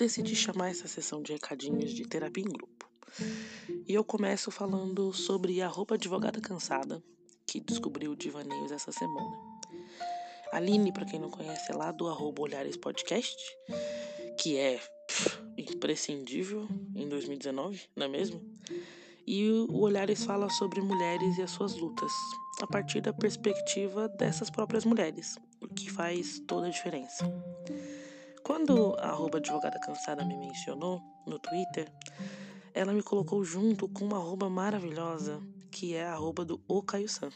decidi chamar essa sessão de recadinhos de terapia em grupo. E eu começo falando sobre a roupa advogada cansada, que descobriu Divaneios essa semana. Aline, para quem não conhece, é lá do arroba Olhares Podcast, que é pff, imprescindível em 2019, não é mesmo? E o Olhares fala sobre mulheres e as suas lutas, a partir da perspectiva dessas próprias mulheres, o que faz toda a diferença. Quando a arroba advogada cansada me mencionou no Twitter, ela me colocou junto com uma arroba maravilhosa, que é a arroba do O Caio San.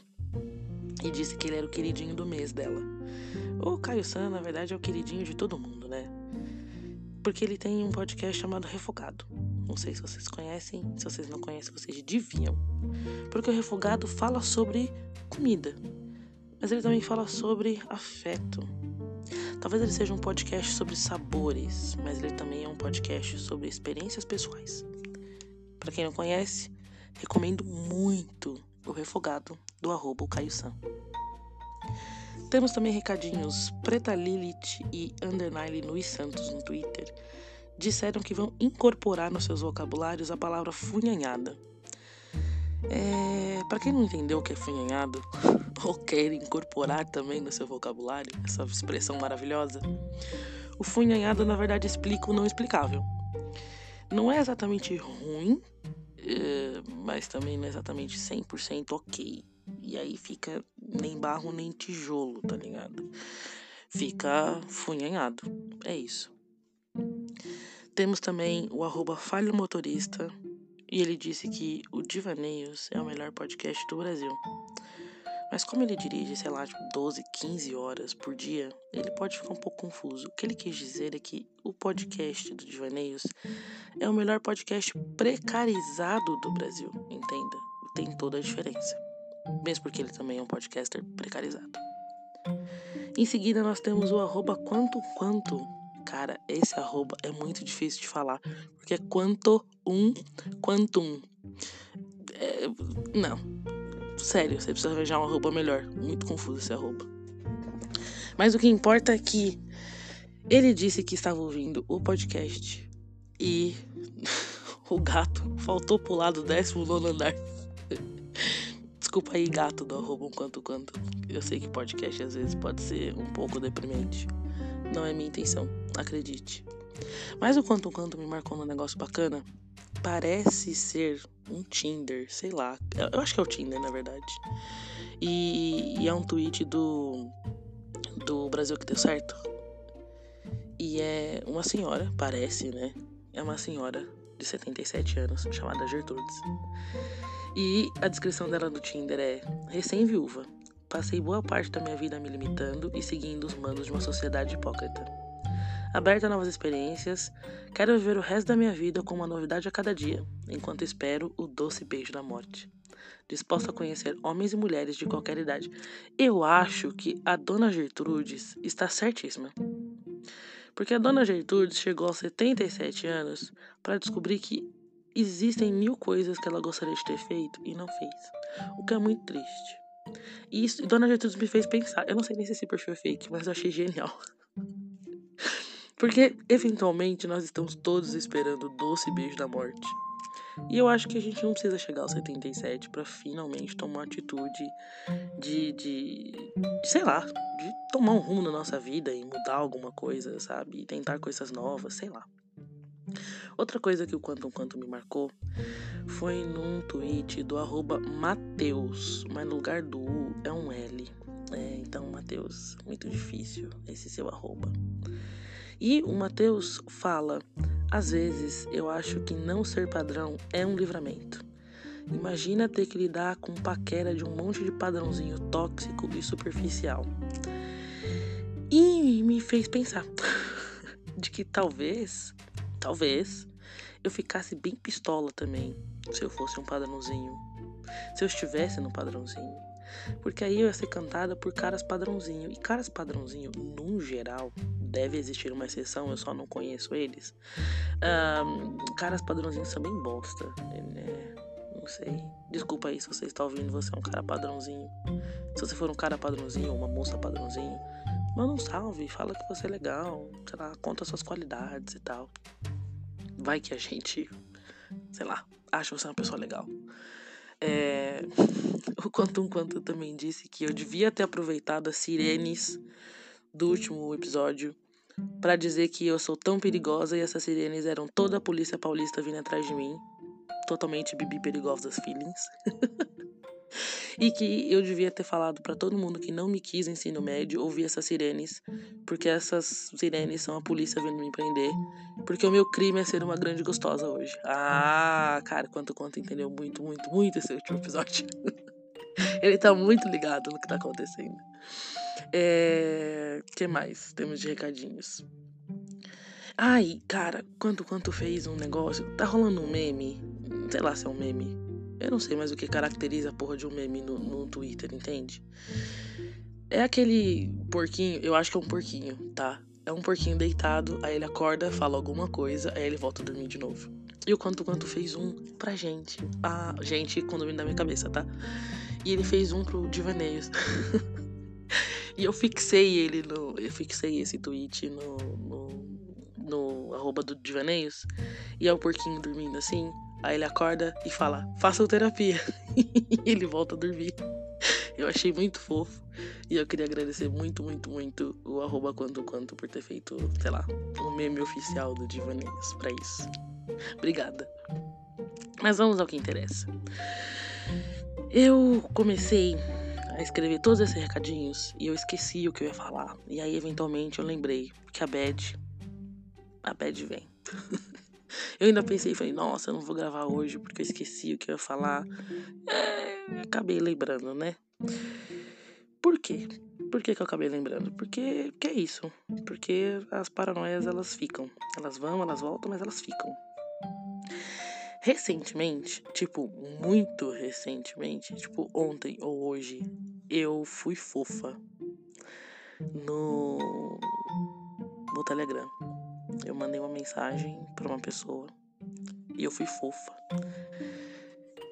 E disse que ele era o queridinho do mês dela. O Caio San, na verdade, é o queridinho de todo mundo, né? Porque ele tem um podcast chamado Refogado. Não sei se vocês conhecem, se vocês não conhecem, vocês deviam. Porque o Refogado fala sobre comida, mas ele também fala sobre afeto, Talvez ele seja um podcast sobre sabores, mas ele também é um podcast sobre experiências pessoais. Para quem não conhece, recomendo muito o refogado do arroba Caio San. Temos também recadinhos Preta Lilith e Underline Luiz Santos no Twitter. Disseram que vão incorporar nos seus vocabulários a palavra funhanhada. É, para quem não entendeu o que é funhanhado, ou quer incorporar também no seu vocabulário essa expressão maravilhosa, o funhanhado na verdade explica o não explicável. Não é exatamente ruim, é, mas também não é exatamente 100% ok. E aí fica nem barro nem tijolo, tá ligado? Fica funhanhado. É isso. Temos também o arroba falho motorista, e ele disse que o Divaneios é o melhor podcast do Brasil. Mas como ele dirige, sei lá, tipo 12, 15 horas por dia, ele pode ficar um pouco confuso. O que ele quis dizer é que o podcast do Divaneios é o melhor podcast precarizado do Brasil, entenda? Tem toda a diferença. Mesmo porque ele também é um podcaster precarizado. Em seguida, nós temos o arroba quanto quanto, Cara, esse arroba é muito difícil de falar, porque é quanto um, quantum. É, não. Sério, você precisa arranjar um arroba melhor. Muito confuso esse arroba. Mas o que importa é que ele disse que estava ouvindo o podcast e o gato faltou pular do 19 andar. Desculpa aí, gato do arroba um quanto quanto. Eu sei que podcast às vezes pode ser um pouco deprimente. Não é minha intenção, acredite. Mas o quanto quanto me marcou num negócio bacana, parece ser um Tinder, sei lá. Eu acho que é o Tinder, na verdade. E, e é um tweet do do Brasil que deu certo. E é uma senhora, parece, né? É uma senhora de 77 anos, chamada Gertrudes. E a descrição dela no Tinder é recém-viúva, Passei boa parte da minha vida me limitando e seguindo os mandos de uma sociedade hipócrita. Aberta a novas experiências, quero viver o resto da minha vida com uma novidade a cada dia, enquanto espero o doce beijo da morte. Disposta a conhecer homens e mulheres de qualquer idade. Eu acho que a dona Gertrudes está certíssima. Porque a dona Gertrudes chegou aos 77 anos para descobrir que existem mil coisas que ela gostaria de ter feito e não fez. O que é muito triste. E isso, Dona Gertrudes me fez pensar. Eu não sei nem se esse perfil é fake, mas eu achei genial. Porque, eventualmente, nós estamos todos esperando o doce beijo da morte. E eu acho que a gente não precisa chegar aos 77 para finalmente tomar uma atitude de, de, de, sei lá, de tomar um rumo na nossa vida e mudar alguma coisa, sabe? E tentar coisas novas, sei lá. Outra coisa que o Quantum Quantum me marcou foi num tweet do arroba Mateus, mas no lugar do U é um L. É, então, Mateus, muito difícil esse seu arroba. E o Mateus fala: às vezes eu acho que não ser padrão é um livramento. Imagina ter que lidar com paquera de um monte de padrãozinho tóxico e superficial. E me fez pensar de que talvez Talvez eu ficasse bem pistola também se eu fosse um padrãozinho. Se eu estivesse no padrãozinho. Porque aí eu ia ser cantada por caras padrãozinho. E caras padrãozinho, no geral, deve existir uma exceção, eu só não conheço eles. Um, caras padrãozinhos são bem bosta. Né? Não sei. Desculpa aí se você está ouvindo, você é um cara padrãozinho. Se você for um cara padrãozinho uma moça padrãozinho, manda um salve, fala que você é legal, sei lá, conta suas qualidades e tal. Vai que a gente, sei lá, acha você uma pessoa legal. É... O Quantum Quantum também disse que eu devia ter aproveitado as sirenes do último episódio para dizer que eu sou tão perigosa e essas sirenes eram toda a polícia paulista vindo atrás de mim. Totalmente bibi perigosas feelings. e que eu devia ter falado para todo mundo que não me quis ensino médio ouvir essas sirenes, porque essas sirenes são a polícia vindo me prender, porque o meu crime é ser uma grande gostosa hoje. Ah, cara, quanto quanto entendeu muito, muito, muito esse último episódio. Ele tá muito ligado no que tá acontecendo. É. que mais temos de recadinhos? Ai, cara, quanto quanto fez um negócio. Tá rolando um meme. Sei lá se é um meme. Eu não sei mais o que caracteriza a porra de um meme no, no Twitter, entende? É aquele porquinho, eu acho que é um porquinho, tá? É um porquinho deitado, aí ele acorda, fala alguma coisa, aí ele volta a dormir de novo. E o Quanto Quanto fez um pra gente. Ah, gente, vem da minha cabeça, tá? E ele fez um pro Divaneios. e eu fixei ele no. Eu fixei esse tweet no. no, no arroba do Divaneios. E é o porquinho dormindo assim. Aí ele acorda e fala: faça terapia. e ele volta a dormir. Eu achei muito fofo. E eu queria agradecer muito, muito, muito o arroba quanto quanto por ter feito, sei lá, o um meme oficial do Divaneios pra isso. Obrigada. Mas vamos ao que interessa. Eu comecei a escrever todos esses recadinhos e eu esqueci o que eu ia falar. E aí, eventualmente, eu lembrei que a Bad. A Bad vem. eu ainda pensei falei, nossa, eu não vou gravar hoje porque eu esqueci o que eu ia falar. É, acabei lembrando, né? Por quê? Por que, que eu acabei lembrando? Porque que é isso. Porque as paranoias elas ficam. Elas vão, elas voltam, mas elas ficam. Recentemente, tipo, muito recentemente, tipo, ontem ou hoje, eu fui fofa no, no Telegram. Eu mandei uma mensagem para uma pessoa e eu fui fofa.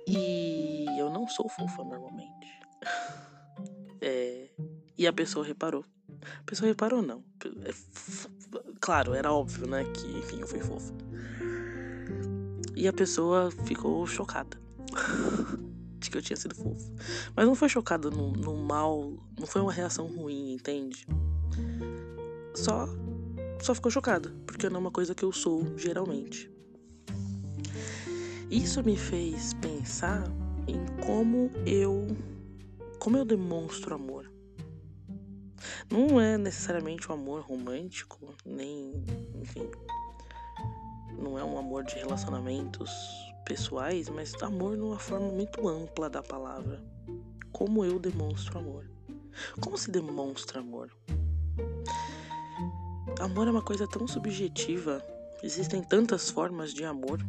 E eu não sou fofa normalmente. É, e a pessoa reparou. A pessoa reparou, não. É, claro, era óbvio, né? Que, enfim, eu fui fofa. E a pessoa ficou chocada. de que eu tinha sido fofo. Mas não foi chocada no, no mal. Não foi uma reação ruim, entende? Só. Só ficou chocada. Porque não é uma coisa que eu sou geralmente. Isso me fez pensar em como eu. Como eu demonstro amor. Não é necessariamente um amor romântico, nem. Enfim não é um amor de relacionamentos pessoais, mas amor numa forma muito ampla da palavra. Como eu demonstro amor? Como se demonstra amor? Amor é uma coisa tão subjetiva. Existem tantas formas de amor.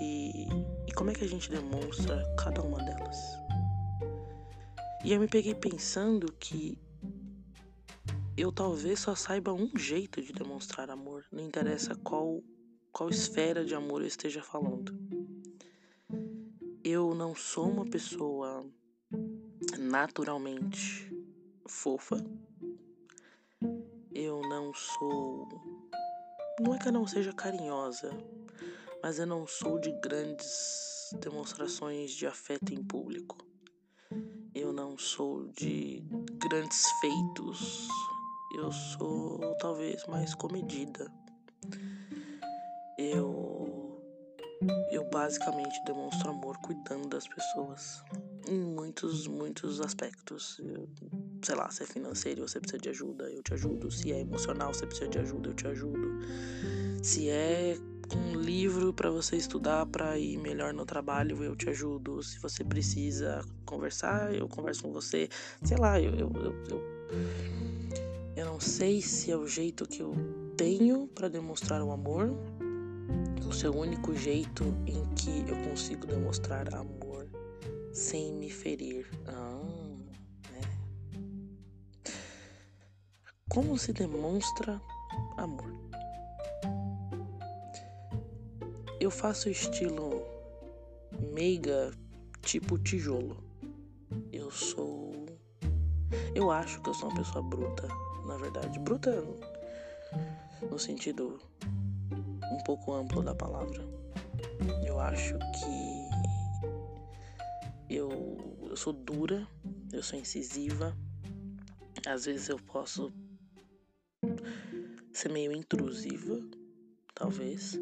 E, e como é que a gente demonstra cada uma delas? E eu me peguei pensando que eu talvez só saiba um jeito de demonstrar amor. Não interessa qual qual esfera de amor eu esteja falando. Eu não sou uma pessoa naturalmente fofa. Eu não sou. Não é que eu não seja carinhosa, mas eu não sou de grandes demonstrações de afeto em público. Eu não sou de grandes feitos. Eu sou talvez mais comedida eu eu basicamente demonstro amor cuidando das pessoas em muitos muitos aspectos eu, sei lá se é financeiro você precisa de ajuda eu te ajudo. Se é emocional você precisa de ajuda eu te ajudo. Se é um livro para você estudar para ir melhor no trabalho eu te ajudo. Se você precisa conversar eu converso com você. Sei lá eu, eu, eu, eu, eu não sei se é o jeito que eu tenho para demonstrar o amor o seu único jeito em que eu consigo demonstrar amor sem me ferir. Ah, Como se demonstra amor? Eu faço estilo meiga tipo tijolo. Eu sou. Eu acho que eu sou uma pessoa bruta, na verdade. Bruta no sentido um pouco amplo da palavra. Eu acho que eu, eu sou dura, eu sou incisiva. Às vezes eu posso ser meio intrusiva, talvez.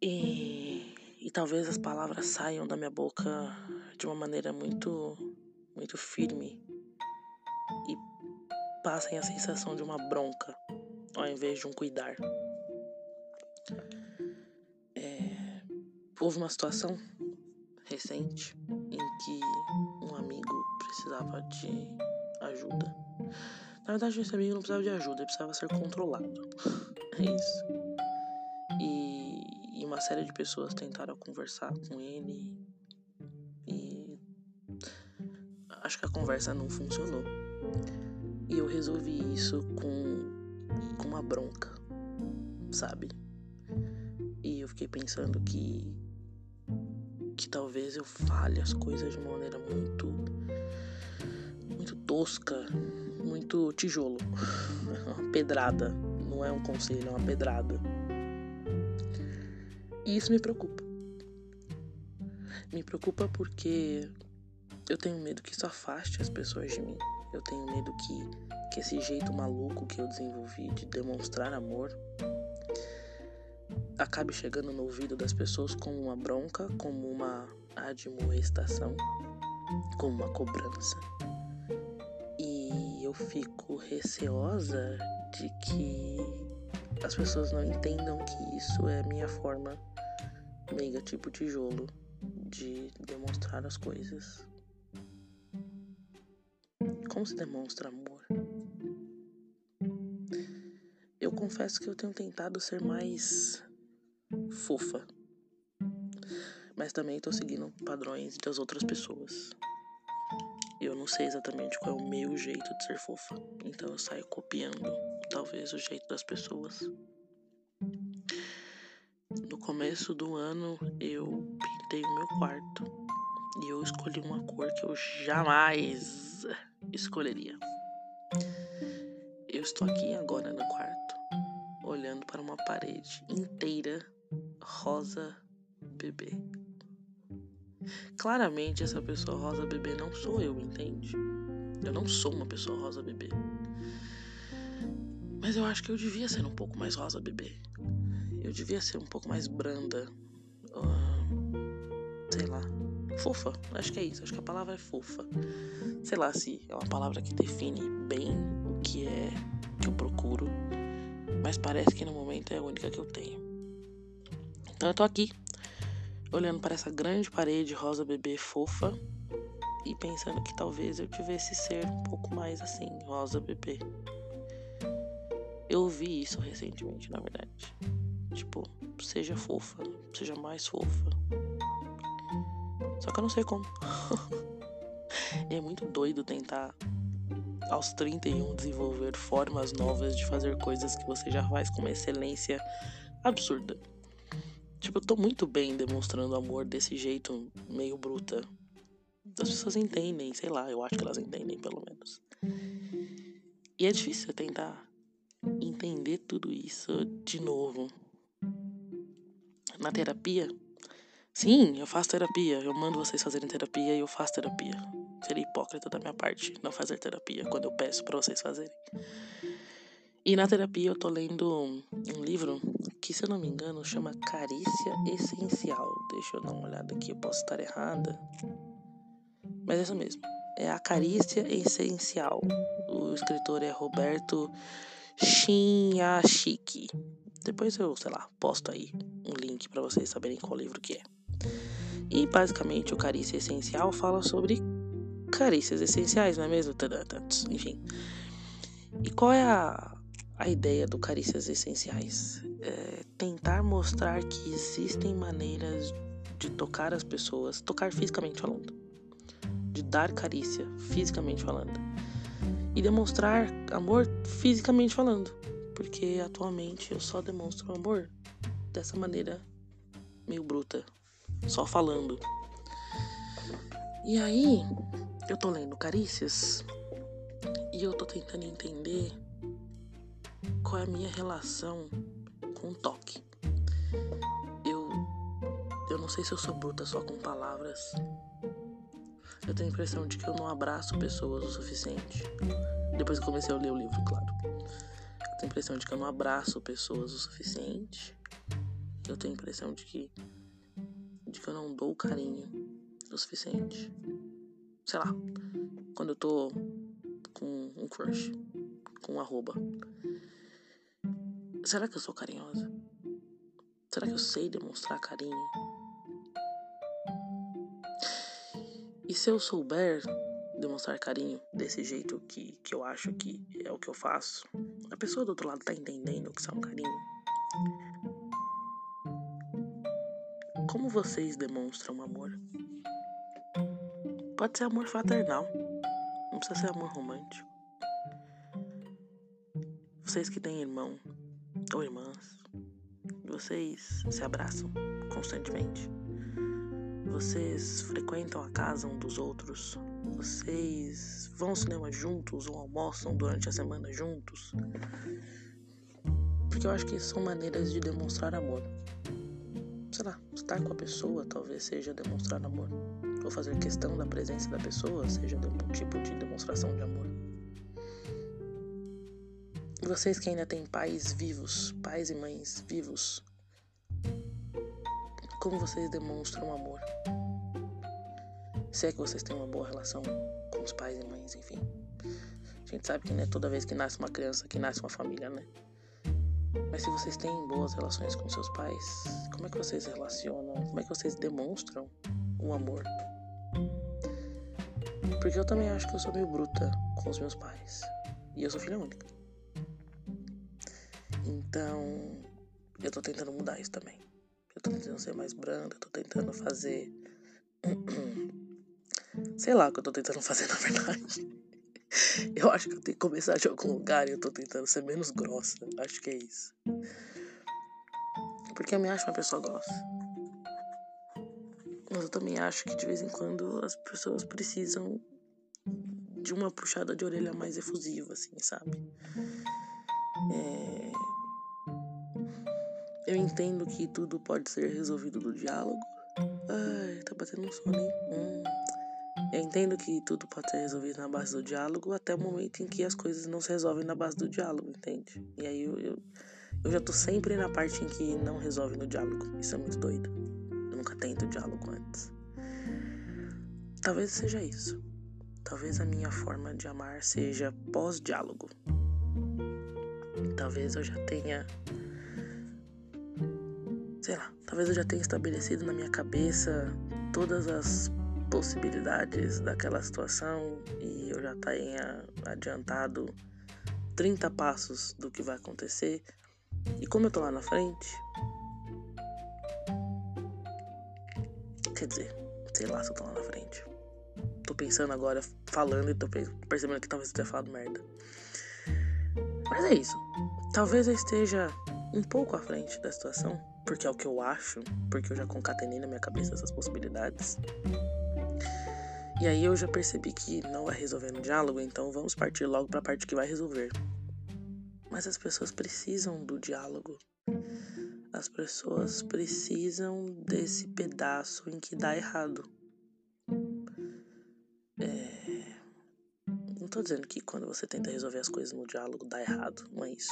E, e talvez as palavras saiam da minha boca de uma maneira muito, muito firme e passem a sensação de uma bronca ao invés de um cuidar. É, houve uma situação recente em que um amigo precisava de ajuda. Na verdade, esse amigo não precisava de ajuda, ele precisava ser controlado. é isso. E, e uma série de pessoas tentaram conversar com ele e acho que a conversa não funcionou. E eu resolvi isso com, com uma bronca, sabe? E eu fiquei pensando que que talvez eu fale as coisas de uma maneira muito muito tosca, muito tijolo, uma pedrada, não é um conselho, é uma pedrada. E isso me preocupa. Me preocupa porque eu tenho medo que isso afaste as pessoas de mim. Eu tenho medo que, que esse jeito maluco que eu desenvolvi de demonstrar amor acabe chegando no ouvido das pessoas como uma bronca, como uma admoestação, como uma cobrança. Eu fico receosa de que as pessoas não entendam que isso é minha forma meiga tipo tijolo de demonstrar as coisas. Como se demonstra amor? Eu confesso que eu tenho tentado ser mais fofa. Mas também estou seguindo padrões das outras pessoas. Eu não sei exatamente qual é o meu jeito de ser fofa. Então eu saio copiando, talvez, o jeito das pessoas. No começo do ano eu pintei o meu quarto e eu escolhi uma cor que eu jamais escolheria. Eu estou aqui agora no quarto, olhando para uma parede inteira rosa bebê. Claramente essa pessoa rosa bebê não sou eu, entende? Eu não sou uma pessoa rosa bebê. Mas eu acho que eu devia ser um pouco mais rosa bebê. Eu devia ser um pouco mais branda. Uh, sei lá. Fofa. Acho que é isso. Acho que a palavra é fofa. Sei lá se é uma palavra que define bem o que é que eu procuro. Mas parece que no momento é a única que eu tenho. Então eu tô aqui, olhando para essa grande parede rosa bebê fofa e pensando que talvez eu tivesse ser um pouco mais assim, rosa bebê. Eu ouvi isso recentemente, na verdade. Tipo, seja fofa, seja mais fofa. Só que eu não sei como. é muito doido tentar aos 31 desenvolver formas novas de fazer coisas que você já faz com uma excelência absurda. Tipo, eu tô muito bem demonstrando amor desse jeito meio bruta. As pessoas entendem, sei lá, eu acho que elas entendem pelo menos. E é difícil tentar entender tudo isso de novo. Na terapia, sim, eu faço terapia. Eu mando vocês fazerem terapia e eu faço terapia. Seria hipócrita da minha parte não fazer terapia quando eu peço para vocês fazerem. E na terapia eu tô lendo um, livro que, se eu não me engano, chama Carícia Essencial. Deixa eu dar uma olhada aqui, eu posso estar errada. Mas é isso mesmo. É a Carícia Essencial. O escritor é Roberto Shinyashiki. Depois eu, sei lá, posto aí um link para vocês saberem qual livro que é. E basicamente o Carícia Essencial fala sobre carícias essenciais, não é mesmo? Enfim. E qual é a, a ideia do Carícias Essenciais. É tentar mostrar que existem maneiras de tocar as pessoas, tocar fisicamente falando, de dar carícia fisicamente falando, e demonstrar amor fisicamente falando, porque atualmente eu só demonstro amor dessa maneira meio bruta, só falando. E aí, eu tô lendo Carícias E eu tô tentando entender qual é a minha relação com toque. Eu eu não sei se eu sou bruta só com palavras. Eu tenho a impressão de que eu não abraço pessoas o suficiente. Depois que comecei a ler o livro, claro. Eu tenho a impressão de que eu não abraço pessoas o suficiente. Eu tenho a impressão de que de que eu não dou carinho o suficiente. Sei lá, quando eu tô com um crush, com um arroba. Será que eu sou carinhosa? Será que eu sei demonstrar carinho? E se eu souber demonstrar carinho desse jeito que, que eu acho que é o que eu faço, a pessoa do outro lado tá entendendo o que é um carinho? Como vocês demonstram amor? Pode ser amor fraternal, não precisa ser amor romântico. Vocês que têm irmão ou irmãs, vocês se abraçam constantemente. Vocês frequentam a casa um dos outros. Vocês vão ao cinema juntos ou almoçam durante a semana juntos. Porque eu acho que são maneiras de demonstrar amor sei lá, estar com a pessoa talvez seja demonstrar amor. Ou fazer questão da presença da pessoa seja um tipo de demonstração de amor. E vocês que ainda têm pais vivos, pais e mães vivos, como vocês demonstram amor? Se é que vocês têm uma boa relação com os pais e mães, enfim. A gente sabe que não é toda vez que nasce uma criança que nasce uma família, né? Mas se vocês têm boas relações com seus pais, como é que vocês relacionam? Como é que vocês demonstram o amor? Porque eu também acho que eu sou meio bruta com os meus pais. E eu sou filha única. Então, eu tô tentando mudar isso também. Eu tô tentando ser mais branda, eu tô tentando fazer. Sei lá o que eu tô tentando fazer na verdade. Eu acho que eu tenho que começar de algum lugar e eu tô tentando ser menos grossa. Acho que é isso. Porque eu me acho uma pessoa grossa. Mas eu também acho que de vez em quando as pessoas precisam de uma puxada de orelha mais efusiva, assim, sabe? É... Eu entendo que tudo pode ser resolvido no diálogo. Ai, tá batendo um sono, hein? Hum. Eu entendo que tudo pode ser resolvido na base do diálogo até o momento em que as coisas não se resolvem na base do diálogo, entende? E aí eu, eu, eu já tô sempre na parte em que não resolve no diálogo. Isso é muito doido. Eu nunca tento diálogo antes. Talvez seja isso. Talvez a minha forma de amar seja pós-diálogo. Talvez eu já tenha. Sei lá, talvez eu já tenha estabelecido na minha cabeça todas as possibilidades daquela situação e eu já tenha adiantado 30 passos do que vai acontecer. E como eu tô lá na frente, quer dizer, sei lá se eu tô lá na frente. Tô pensando agora, falando e tô percebendo que talvez eu tenha falado merda. Mas é isso. Talvez eu esteja um pouco à frente da situação, porque é o que eu acho, porque eu já concatenei na minha cabeça essas possibilidades. E aí eu já percebi que não vai resolver no diálogo, então vamos partir logo para a parte que vai resolver. Mas as pessoas precisam do diálogo. As pessoas precisam desse pedaço em que dá errado. É... Não tô dizendo que quando você tenta resolver as coisas no diálogo dá errado, não é isso.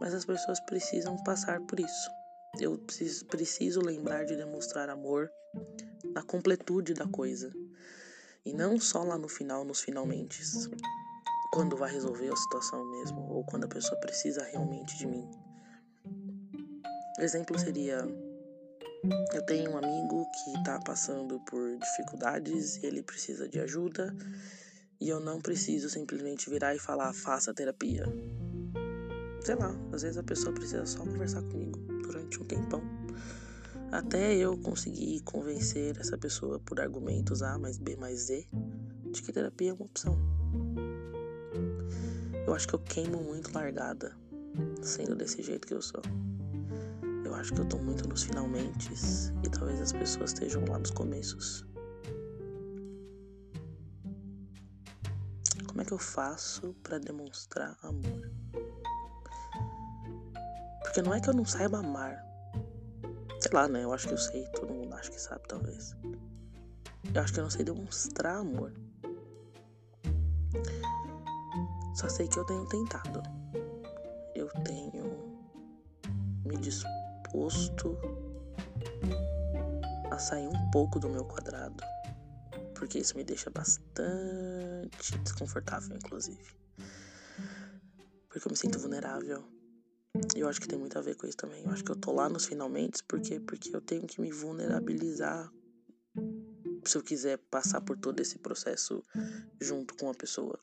Mas as pessoas precisam passar por isso. Eu preciso, lembrar de demonstrar amor na completude da coisa. E não só lá no final, nos finalmente, quando vai resolver a situação mesmo, ou quando a pessoa precisa realmente de mim. Exemplo seria: eu tenho um amigo que está passando por dificuldades e ele precisa de ajuda, e eu não preciso simplesmente virar e falar, faça terapia. Sei lá, às vezes a pessoa precisa só conversar comigo durante um tempão até eu conseguir convencer essa pessoa por argumentos A mais B mais Z de que terapia é uma opção. Eu acho que eu queimo muito largada, sendo desse jeito que eu sou. Eu acho que eu tô muito nos finalmente e talvez as pessoas estejam lá nos começos. como é que eu faço para demonstrar amor? Porque não é que eu não saiba amar. Sei lá, né? Eu acho que eu sei, todo mundo acha que sabe, talvez. Eu acho que eu não sei demonstrar amor. Só sei que eu tenho tentado. Eu tenho me disposto a sair um pouco do meu quadrado. Porque isso me deixa bastante desconfortável, inclusive. Porque eu me sinto vulnerável. Eu acho que tem muito a ver com isso também. Eu acho que eu tô lá nos finalmente porque porque eu tenho que me vulnerabilizar se eu quiser passar por todo esse processo junto com a pessoa.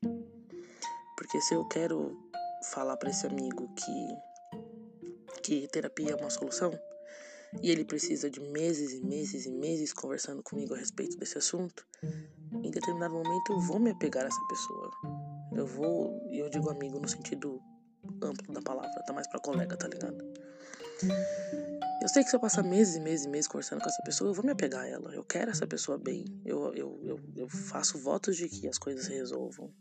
Porque se eu quero falar para esse amigo que que terapia é uma solução e ele precisa de meses e meses e meses conversando comigo a respeito desse assunto, em determinado momento eu vou me apegar a essa pessoa. Eu vou, e eu digo amigo no sentido amplo da palavra, tá mais pra colega, tá ligado? Eu sei que se eu passar meses e meses e meses conversando com essa pessoa, eu vou me apegar a ela. Eu quero essa pessoa bem. Eu, eu, eu, eu faço votos de que as coisas se resolvam.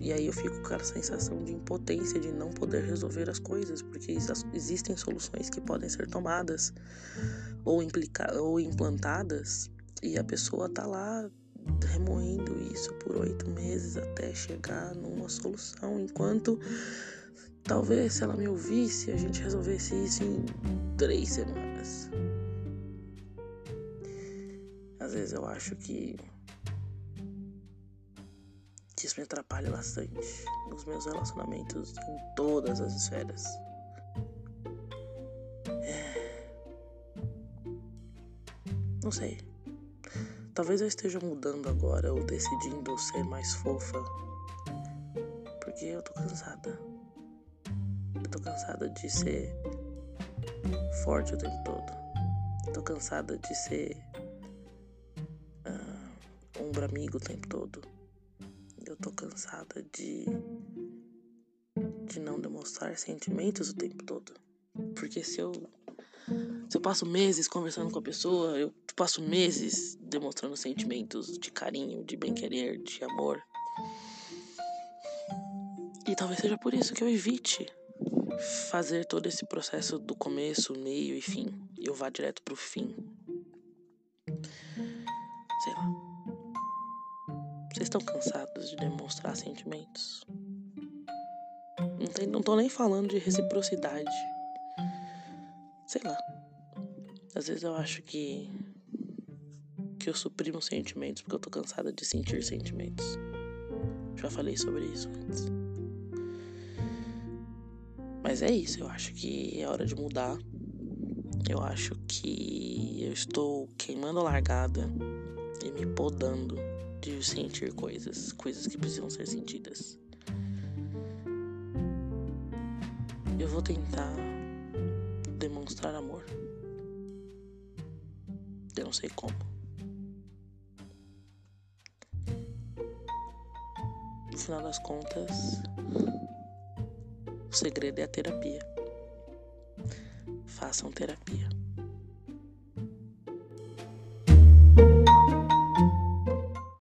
E aí eu fico com aquela sensação de impotência de não poder resolver as coisas, porque existem soluções que podem ser tomadas ou, implica ou implantadas e a pessoa tá lá remoendo isso por oito meses até chegar numa solução, enquanto Talvez se ela me ouvisse, a gente resolvesse isso em três semanas. Às vezes eu acho que isso me atrapalha bastante nos meus relacionamentos em todas as esferas. É... Não sei. Talvez eu esteja mudando agora ou decidindo ser mais fofa. Porque eu tô cansada. Eu tô cansada de ser forte o tempo todo. Tô cansada de ser uh, ombro amigo o tempo todo. Eu tô cansada de de não demonstrar sentimentos o tempo todo. Porque se eu se eu passo meses conversando com a pessoa, eu passo meses demonstrando sentimentos de carinho, de bem-querer, de amor. E talvez seja por isso que eu evite fazer todo esse processo do começo, meio e fim. E eu vá direto pro fim. Sei lá. Vocês estão cansados de demonstrar sentimentos? Não, tem, não tô nem falando de reciprocidade. Sei lá. Às vezes eu acho que. que eu suprimo sentimentos porque eu tô cansada de sentir sentimentos. Já falei sobre isso antes. Mas é isso, eu acho que é hora de mudar. Eu acho que eu estou queimando a largada e me podando de sentir coisas, coisas que precisam ser sentidas. Eu vou tentar demonstrar amor. Eu não sei como. No final das contas, o segredo é a terapia. Façam terapia.